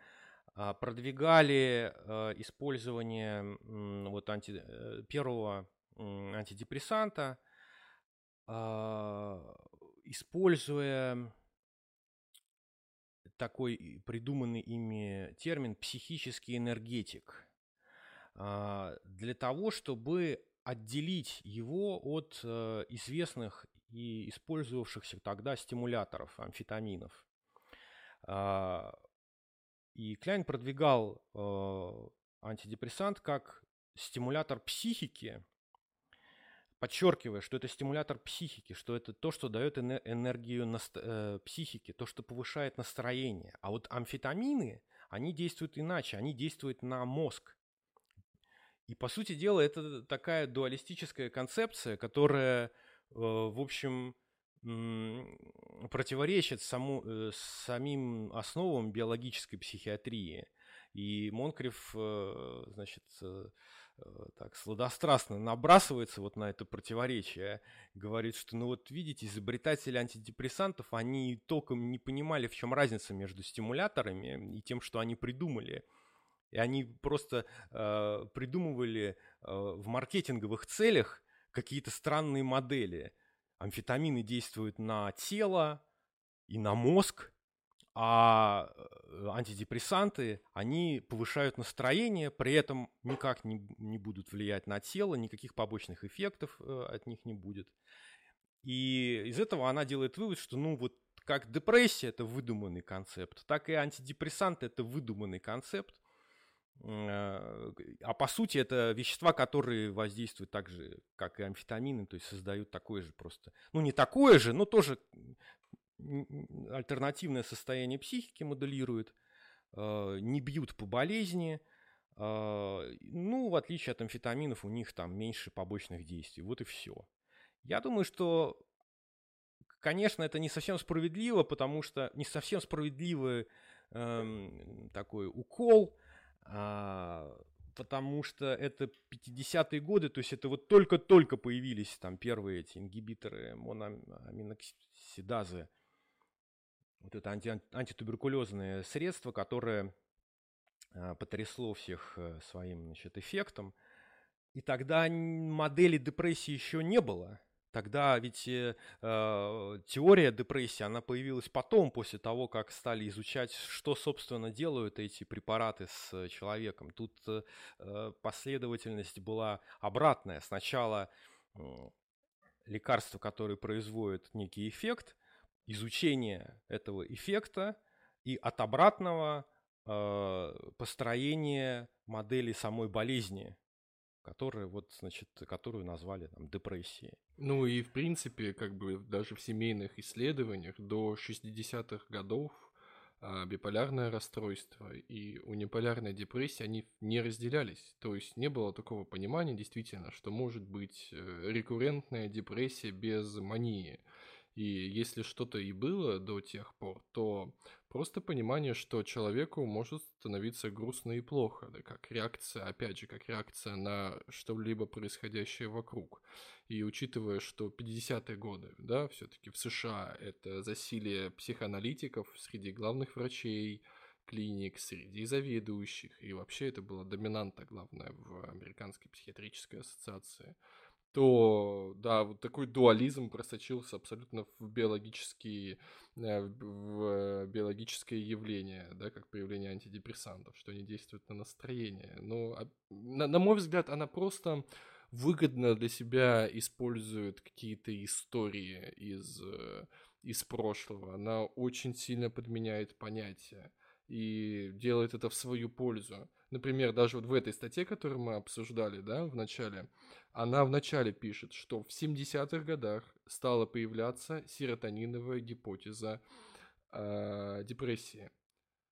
[SPEAKER 3] а, продвигали э, использование вот анти, первого антидепрессанта, а, используя такой придуманный ими термин психический энергетик а, для того, чтобы отделить его от э, известных и использовавшихся тогда стимуляторов, амфетаминов. А, и Кляйн продвигал э, антидепрессант как стимулятор психики, подчеркивая, что это стимулятор психики, что это то, что дает энергию наст- э, психике, то, что повышает настроение. А вот амфетамины, они действуют иначе, они действуют на мозг. И, по сути дела, это такая дуалистическая концепция, которая, э, в общем, противоречит саму, э, самим основам биологической психиатрии. И Монкрев, э, значит, Э, так сладострастно набрасывается вот на это противоречие, говорит, что ну вот видите, изобретатели антидепрессантов, они толком не понимали, в чем разница между стимуляторами и тем, что они придумали. И они просто э, придумывали э, в маркетинговых целях какие-то странные модели. Амфетамины действуют на тело и на мозг, а э, антидепрессанты, они повышают настроение, при этом никак не, не будут влиять на тело, никаких побочных эффектов э, от них не будет. И из этого она делает вывод, что ну вот как депрессия это выдуманный концепт, так и антидепрессанты это выдуманный концепт, э, а по сути это вещества, которые воздействуют так же, как и амфетамины, то есть создают такое же просто, ну не такое же, но тоже альтернативное состояние психики моделируют, э, не бьют по болезни, э, ну, в отличие от амфетаминов, у них там меньше побочных действий. Вот и все. Я думаю, что, конечно, это не совсем справедливо, потому что не совсем справедливый эм, такой укол, а, потому что это 50-е годы, то есть это вот только-только появились там первые эти ингибиторы моноаминоксидазы, вот это анти, антитуберкулезное средство, которое а, потрясло всех э, своим значит, эффектом. И тогда модели депрессии еще не было. Тогда ведь э, э, теория депрессии, она появилась потом, после того, как стали изучать, что, собственно, делают эти препараты с человеком. Тут э, последовательность была обратная. Сначала э, лекарство, которое производит некий эффект, изучение этого эффекта и от обратного э, построения модели самой болезни, которая вот, значит, которую назвали там депрессией.
[SPEAKER 2] Ну и в принципе, как бы даже в семейных исследованиях до 60-х годов а, биполярное расстройство и униполярная депрессия, они не разделялись. То есть не было такого понимания действительно, что может быть э, рекуррентная депрессия без мании. И если что-то и было до тех пор, то просто понимание, что человеку может становиться грустно и плохо, да, как реакция, опять же, как реакция на что-либо происходящее вокруг. И учитывая, что 50-е годы, да, все-таки в США это засилие психоаналитиков среди главных врачей, клиник, среди заведующих, и вообще это была доминанта главная в Американской психиатрической ассоциации – то, да, вот такой дуализм просочился абсолютно в биологические, э, в биологическое явление, да, как проявление антидепрессантов, что они действуют на настроение. Но, а, на, на мой взгляд, она просто выгодно для себя использует какие-то истории из, э, из прошлого. Она очень сильно подменяет понятия и делает это в свою пользу. Например, даже вот в этой статье, которую мы обсуждали, да, в начале, она в начале пишет, что в 70-х годах стала появляться серотониновая гипотеза э, депрессии,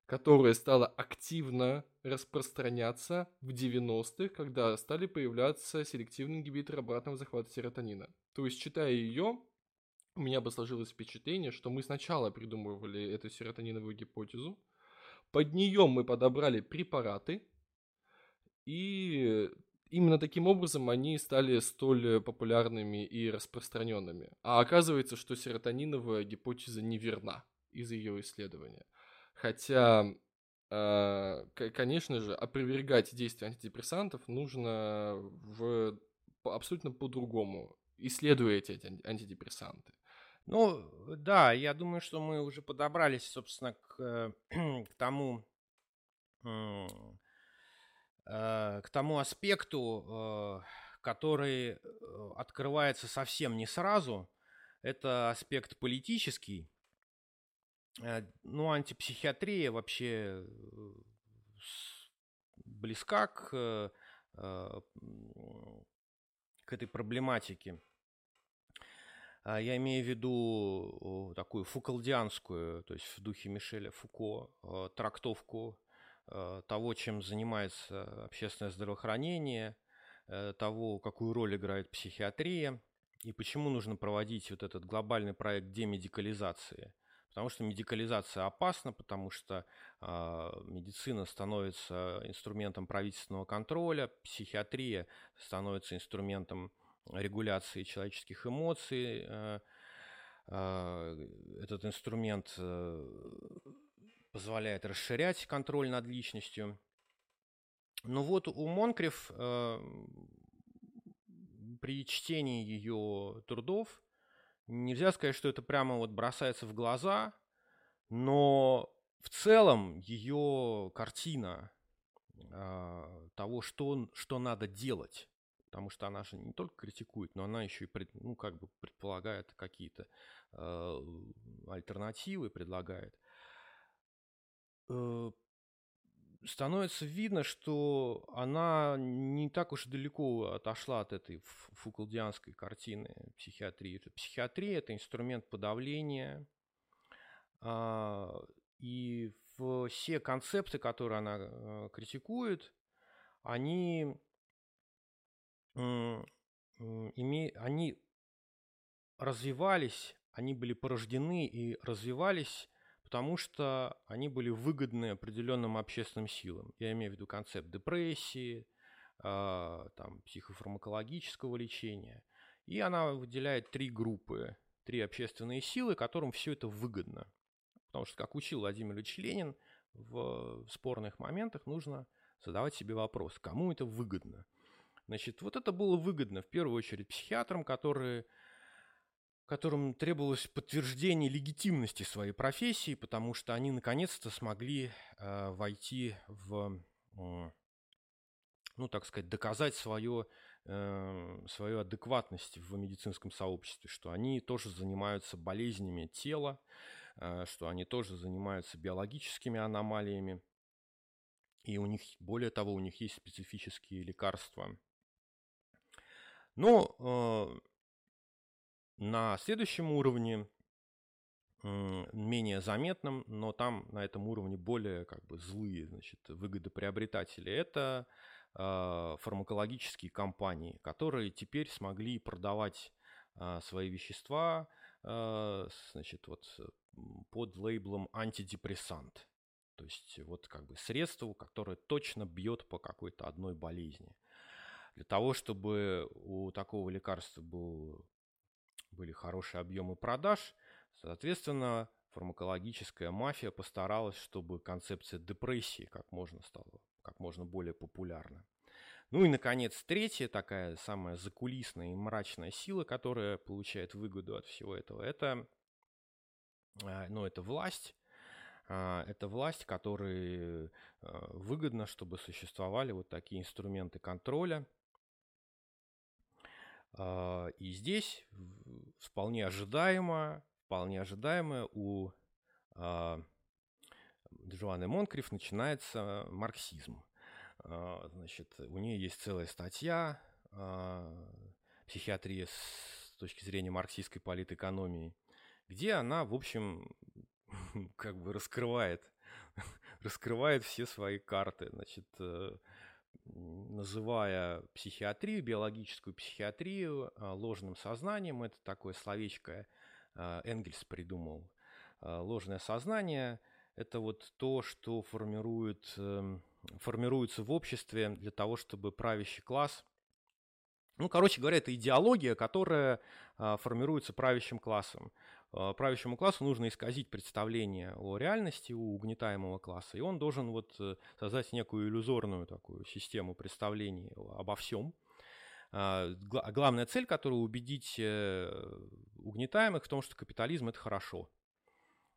[SPEAKER 2] которая стала активно распространяться в 90-х, когда стали появляться селективные ингибиторы обратного захвата серотонина. То есть, читая ее, у меня бы сложилось впечатление, что мы сначала придумывали эту серотониновую гипотезу, под нее мы подобрали препараты, и именно таким образом они стали столь популярными и распространенными. А оказывается, что серотониновая гипотеза неверна из ее исследования. Хотя, э, конечно же, опровергать действия антидепрессантов нужно в, абсолютно по-другому, исследуя эти антидепрессанты.
[SPEAKER 3] Ну, да, я думаю, что мы уже подобрались, собственно, к, к тому, э, к тому аспекту, э, который э, открывается совсем не сразу. Это аспект политический. Ну, антипсихиатрия вообще близка к, к этой проблематике. А, я имею в виду такую фукалдианскую, то есть в духе Мишеля Фуко, а, трактовку а, того, чем занимается общественное здравоохранение, э, того, какую роль играет психиатрия и почему нужно проводить вот этот глобальный проект демедикализации. Потому что медикализация опасна, потому что э, медицина становится инструментом правительственного контроля, психиатрия становится инструментом регуляции человеческих эмоций. Э, э, этот инструмент э, позволяет расширять контроль над личностью. Но вот у Монкрев при чтении ее трудов нельзя сказать, что это прямо вот бросается в глаза, но в целом ее картина того, что, что надо делать потому что она же не только критикует, но она еще и пред, ну, как бы предполагает какие-то э, альтернативы, предлагает. Э, становится видно, что она не так уж далеко отошла от этой фукулдианской картины психиатрии. Психиатрия – это инструмент подавления, а, и все концепты, которые она э, критикует, они, име, они развивались, они были порождены и развивались потому что они были выгодны определенным общественным силам. Я имею в виду концепт депрессии, э, там, психофармакологического лечения. И она выделяет три группы, три общественные силы, которым все это выгодно. Потому что, как учил Владимир Ильич Ленин, в спорных моментах нужно задавать себе вопрос, кому это выгодно. Значит, вот это было выгодно в первую очередь психиатрам, которые которым требовалось подтверждение легитимности своей профессии, потому что они наконец-то смогли э, войти в, э, ну, так сказать, доказать свое, э, свою адекватность в медицинском сообществе, что они тоже занимаются болезнями тела, э, что они тоже занимаются биологическими аномалиями, и у них, более того, у них есть специфические лекарства. Но э, на следующем уровне, менее заметном, но там на этом уровне более как бы злые значит, выгодоприобретатели, это э, фармакологические компании, которые теперь смогли продавать э, свои вещества э, значит, вот, под лейблом антидепрессант. То есть вот как бы средство, которое точно бьет по какой-то одной болезни. Для того, чтобы у такого лекарства был были хорошие объемы продаж. Соответственно, фармакологическая мафия постаралась, чтобы концепция депрессии как можно стала как можно более популярна. Ну и, наконец, третья такая самая закулисная и мрачная сила, которая получает выгоду от всего этого, это, а, ну, это власть. А, это власть, которой а, выгодно, чтобы существовали вот такие инструменты контроля – и здесь вполне ожидаемо, вполне ожидаемо у а, Джоанны Монкриф начинается марксизм. А, значит, у нее есть целая статья «Психиатрия с точки зрения марксистской политэкономии», где она, в общем, как бы раскрывает, раскрывает все свои карты. Значит, э, называя психиатрию, биологическую психиатрию а, ложным сознанием. Это такое словечко а, Энгельс придумал. А, ложное сознание – это вот то, что формирует, эм, формируется в обществе для того, чтобы правящий класс ну, короче говоря, это идеология, которая формируется правящим классом. А, правящему классу нужно исказить представление о реальности у угнетаемого класса, и он должен вот э, создать некую иллюзорную такую систему представлений обо всем. А, главная цель, которая убедить э, угнетаемых в том, что капитализм это хорошо.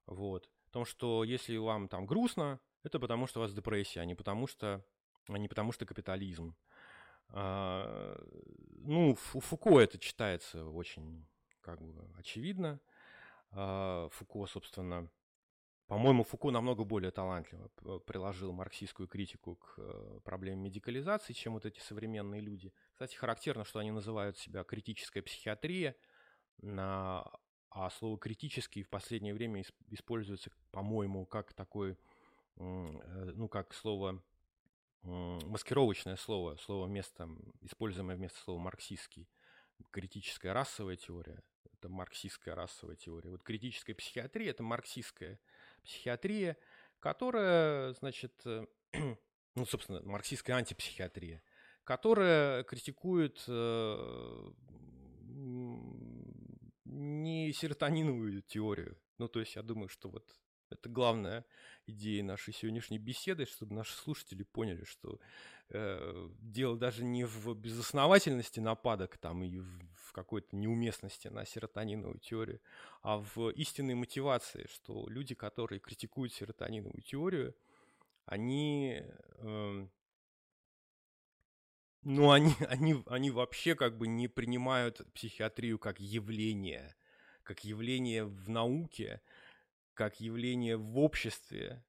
[SPEAKER 3] Вот. В том, что если вам там грустно, это потому что у вас депрессия, а не потому что, а не потому что капитализм. А, ну, у Фуко это читается очень как бы очевидно. А, Фуко, собственно, по-моему, Фуко намного более талантливо приложил марксистскую критику к э, проблеме медикализации, чем вот эти современные люди. Кстати, характерно, что они называют себя критическая психиатрия, а слово критический в последнее время используется, по-моему, как такой, э, ну, как слово маскировочное слово, слово вместо, используемое вместо слова марксистский. Критическая расовая теория это марксистская расовая теория. Вот критическая психиатрия – это марксистская психиатрия, которая, значит, э, ну, собственно, марксистская антипсихиатрия, которая критикует э, не серотониновую теорию. Ну, то есть я думаю, что вот это главная идея нашей сегодняшней беседы, чтобы наши слушатели поняли, что э, дело даже не в безосновательности нападок там и в, в какой-то неуместности на серотониновую теорию, а в истинной мотивации, что люди, которые критикуют серотониновую теорию, они, э, ну, они, они, они вообще как бы не принимают психиатрию как явление, как явление в науке, как явление в обществе,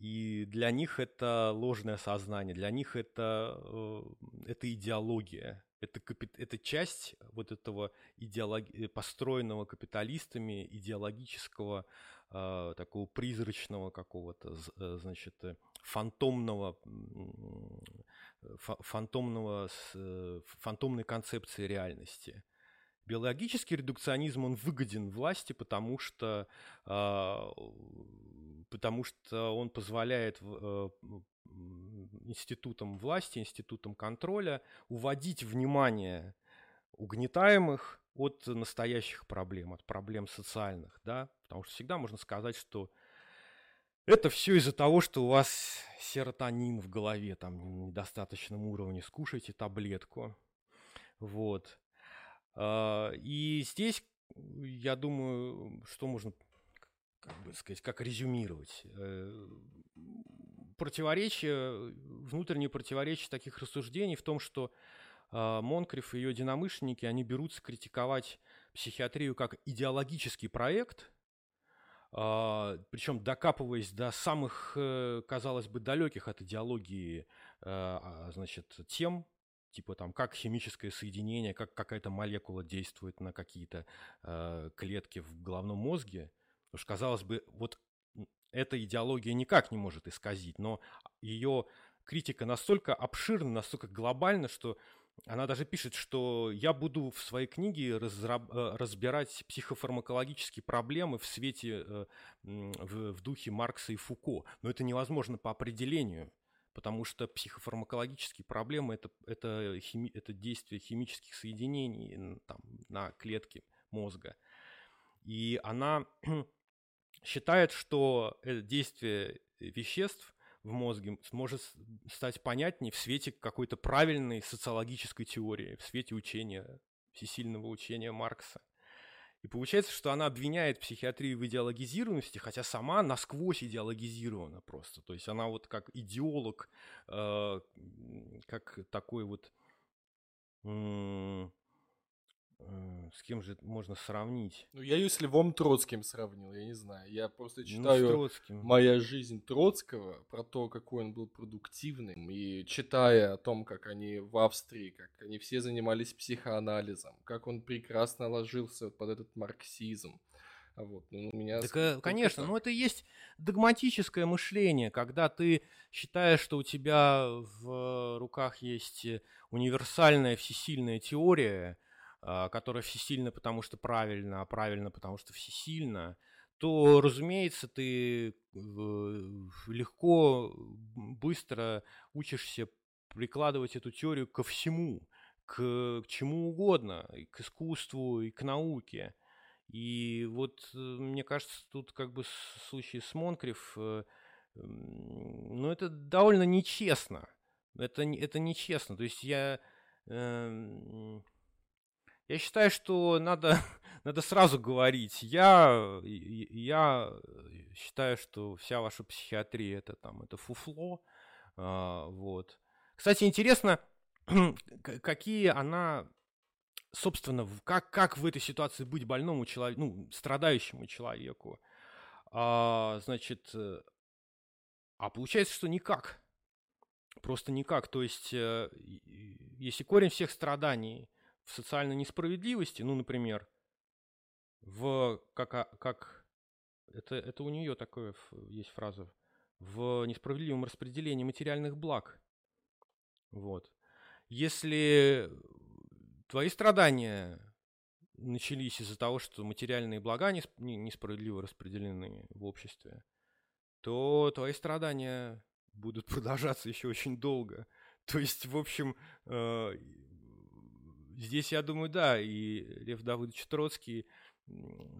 [SPEAKER 3] И для них это ложное сознание, для них это, э, это идеология, это, это часть вот этого идеологи- построенного капиталистами идеологического э, такого призрачного какого-то, э, значит, э, фантомного, фантомного, фантомной концепции реальности. Биологический редукционизм, он выгоден власти, потому что, а, потому что он позволяет э, институтам власти, институтам контроля уводить внимание угнетаемых от настоящих проблем, от проблем социальных, да, потому что всегда можно сказать, что это все из-за того, что у вас серотонин в голове там недостаточном уровне, скушайте таблетку, вот. А, и здесь, я думаю, что можно, как бы сказать, как резюмировать. Э, противоречие, внутреннее противоречие таких рассуждений в том, что а, Монкриф и ее единомышленники, они берутся критиковать психиатрию как идеологический проект, а, причем докапываясь до самых, э, казалось бы, далеких от идеологии э, значит, тем, типа там как химическое соединение, как какая-то молекула действует на какие-то э, клетки в головном мозге. Потому что, казалось бы, вот эта идеология никак не может исказить, но ее критика настолько обширна, настолько глобальна, что она даже пишет, что я буду в своей книге разраб- э, разбирать психофармакологические проблемы в свете, э, в, в духе Маркса и Фуко. Но это невозможно по определению потому что психофармакологические проблемы это, это, хими, это действие химических соединений там, на клетке мозга. И она считает, что действие веществ в мозге сможет стать понятнее в свете какой-то правильной социологической теории, в свете учения, всесильного учения Маркса. И получается, что она обвиняет психиатрию в идеологизированности, хотя сама насквозь идеологизирована просто. То есть она вот как идеолог, э, как такой вот... с кем же можно сравнить?
[SPEAKER 2] Ну, я ее с Львом Троцким сравнил, я не знаю. Я просто ну, читаю ну, «Моя жизнь Троцкого», про то, какой он был продуктивным, и читая о том, как они в Австрии, как они все занимались психоанализом, как он прекрасно ложился под этот марксизм. А вот, ну, у меня
[SPEAKER 3] так, э, конечно, но это и есть догматическое мышление, когда ты считаешь, что у тебя в руках есть универсальная всесильная теория, которая всесильна, потому что правильно, а правильно, потому что всесильно, то, разумеется, ты легко, быстро учишься прикладывать эту теорию ко всему, к, к чему угодно, и к искусству, и к науке. И вот, э, мне кажется, тут как бы в случае с Монкриф, э, ну, это довольно нечестно. Это, это нечестно. То есть я... Э, я считаю, что надо, надо сразу говорить. Я, я считаю, что вся ваша психиатрия это там это фуфло. А, вот. Кстати, интересно, какие она, собственно, как, как в этой ситуации быть больному человеку, ну, страдающему человеку. А, значит, э, а получается, что никак. Просто никак. То есть, э, если корень всех страданий – социальной несправедливости, ну, например, в как, как это, это у нее такое есть фраза, в несправедливом распределении материальных благ. Вот. Если твои страдания начались из-за того, что материальные блага несправедливо распределены в обществе, то твои страдания будут продолжаться еще очень долго. То есть, в общем, э, здесь, я думаю, да, и Лев Давыдович Троцкий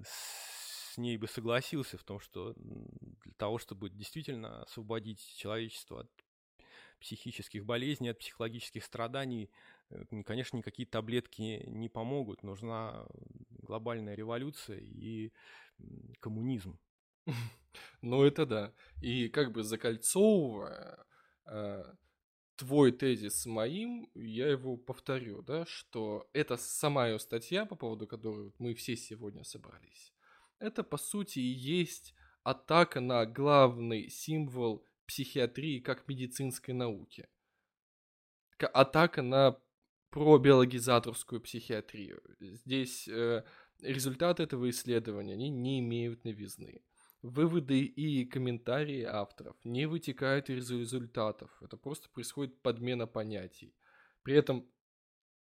[SPEAKER 3] с ней бы согласился в том, что для того, чтобы действительно освободить человечество от психических болезней, от психологических страданий, э, конечно, никакие таблетки не помогут. Нужна глобальная революция и коммунизм.
[SPEAKER 2] Ну, это да. И как бы закольцовывая э, твой тезис с моим, я его повторю, да, что это сама ее статья, по поводу которой мы все сегодня собрались. Это, по сути, и есть атака на главный символ психиатрии как медицинской науки. Атака на пробиологизаторскую психиатрию. Здесь э, результаты этого исследования они не имеют новизны. Выводы и комментарии авторов не вытекают из результатов. Это просто происходит подмена понятий. При этом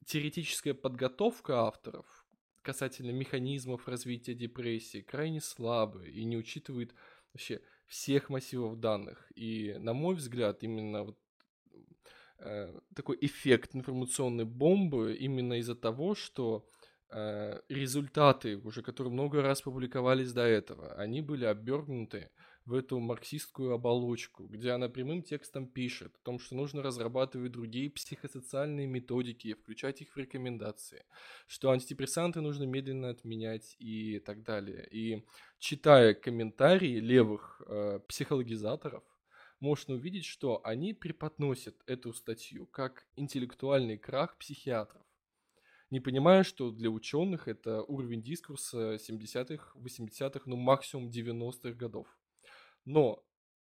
[SPEAKER 2] теоретическая подготовка авторов касательно механизмов развития депрессии крайне слабая и не учитывает вообще всех массивов данных. И, на мой взгляд, именно вот э, такой эффект информационной бомбы именно из-за того, что результаты, уже которые много раз публиковались до этого, они были обернуты в эту марксистскую оболочку, где она прямым текстом пишет о том, что нужно разрабатывать другие психосоциальные методики, включать их в рекомендации, что антидепрессанты нужно медленно отменять и так далее. И читая комментарии левых э, психологизаторов, можно увидеть, что они преподносят эту статью как интеллектуальный крах психиатров не понимая, что для ученых это уровень дискурса 70-х, 80-х, ну максимум 90-х годов. Но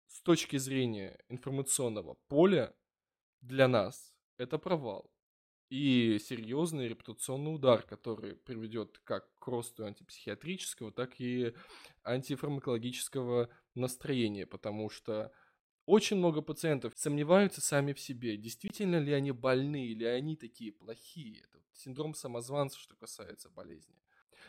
[SPEAKER 2] с точки зрения информационного поля для нас это провал. И серьезный репутационный удар, который приведет как к росту антипсихиатрического, так и антифармакологического настроения, потому что очень много пациентов сомневаются сами в себе, действительно ли они больны, или они такие плохие. Это синдром самозванца, что касается болезни.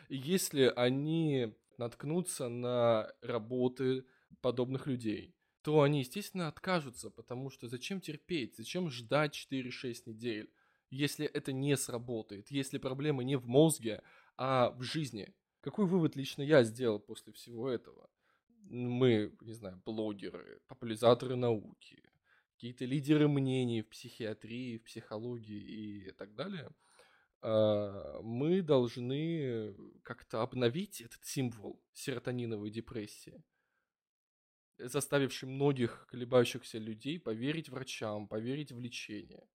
[SPEAKER 2] И если они наткнутся на работы подобных людей, то они, естественно, откажутся, потому что зачем терпеть, зачем ждать 4-6 недель, если это не сработает, если проблема не в мозге, а в жизни. Какой вывод лично я сделал после всего этого? Мы, не знаю, блогеры, популяризаторы науки, какие-то лидеры мнений в психиатрии, в психологии и так далее, а, мы должны как-то обновить этот символ серотониновой депрессии заставивший многих колебающихся людей поверить врачам, поверить в лечение.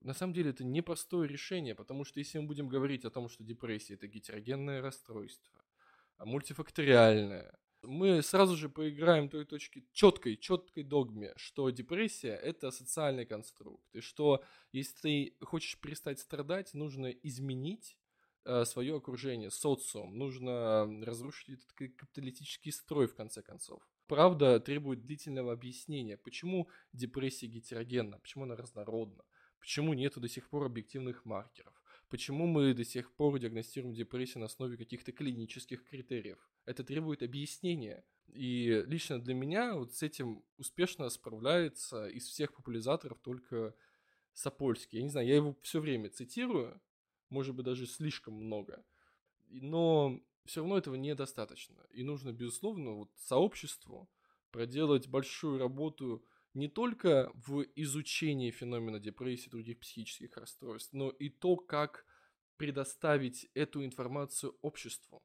[SPEAKER 2] На самом деле это непростое решение, потому что если мы будем говорить о том, что депрессия это гетерогенное расстройство, а мультифакториальное, мы сразу же поиграем той точки четкой, четкой догме, что депрессия это социальный конструкт, и что если ты хочешь перестать страдать, нужно изменить э, свое окружение, социум, нужно разрушить этот капиталистический строй в конце концов. Правда требует длительного объяснения, почему депрессия гетерогенна, почему она разнородна, почему нету до сих пор объективных маркеров, почему мы до сих пор диагностируем депрессию на основе каких-то клинических критериев. Это требует объяснения. И лично для меня вот с этим успешно справляется из всех популяризаторов только Сапольский. Я не знаю, я его все время цитирую, может быть, даже слишком много. Но все равно этого недостаточно. И нужно, безусловно, вот сообществу проделать большую работу не только в изучении феномена депрессии и других психических расстройств, но и то, как предоставить эту информацию обществу.